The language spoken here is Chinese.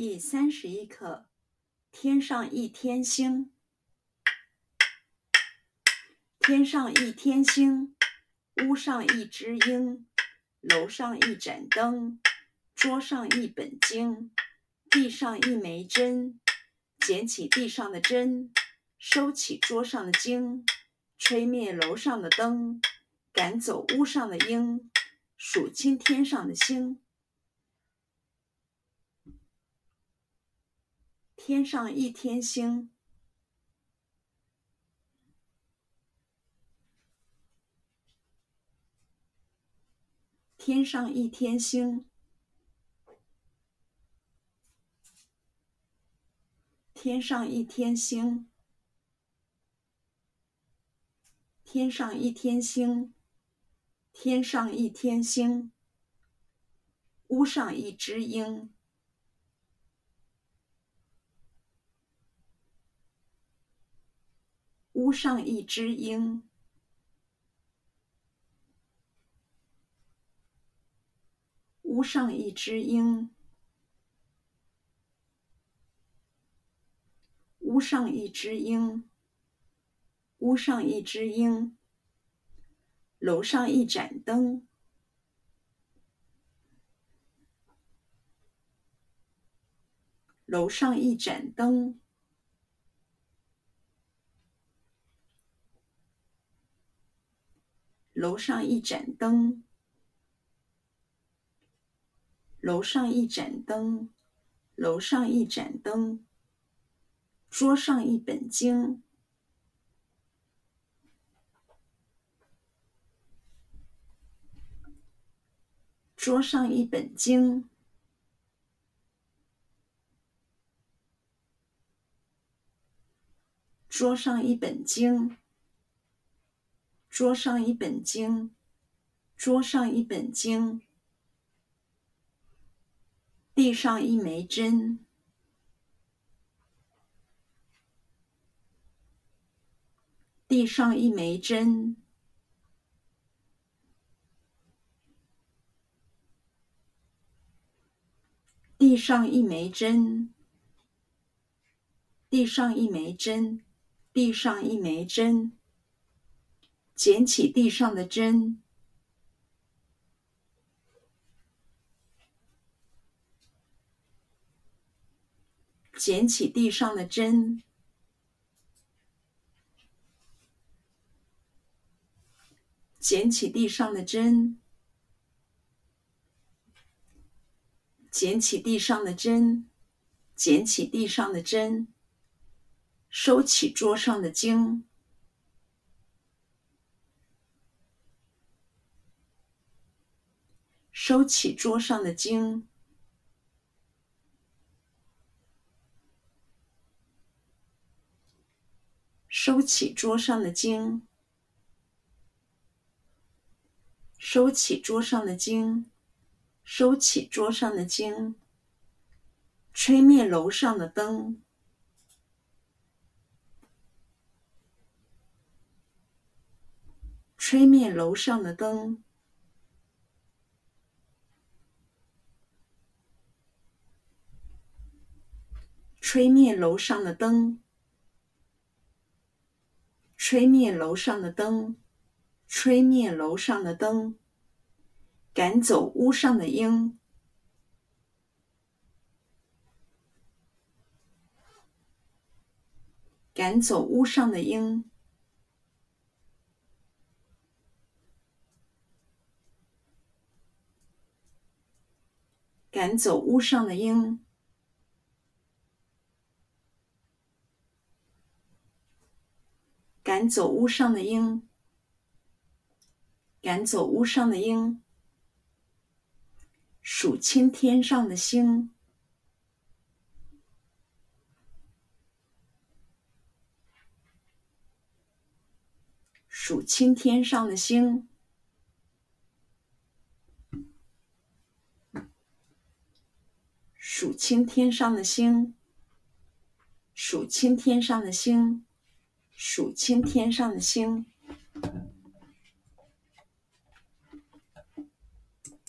第三十一课：天上一天星，天上一天星，屋上一只鹰，楼上一盏灯，桌上一本经，地上一枚针，捡起地上的针，收起桌上的经，吹灭楼上的灯，赶走屋上的鹰，数清天上的星。天上一天星，天上一天星，天上一天星，天上一天星，天上一天星，屋上一只鹰。屋上一只鹰，屋上一只鹰，屋上一只鹰，屋上一只鹰，楼上一盏灯，楼上一盏灯。楼上一盏灯，楼上一盏灯，楼上一盏灯。桌上一本经，桌上一本经，桌上一本经。桌上一本经，桌上一本经。地上一枚针，地上一枚针。地上一枚针，地上一枚针，地上一枚针。捡起地上的针，捡起地上的针，捡起地上的针，捡起地上的针，捡起地上的针，收起桌上的经。收起桌上的经，收起桌上的经，收起桌上的经，收起桌上的经。吹灭楼上的灯，吹灭楼上的灯。吹灭楼上的灯，吹灭楼上的灯，吹灭楼上的灯。赶走屋上的鹰，赶走屋上的鹰，赶走屋上的鹰。赶走屋上的鹰，赶走屋上的鹰。数清天上的星，数清天上的星，数清天上的星，数清天上的星。数清天上的星。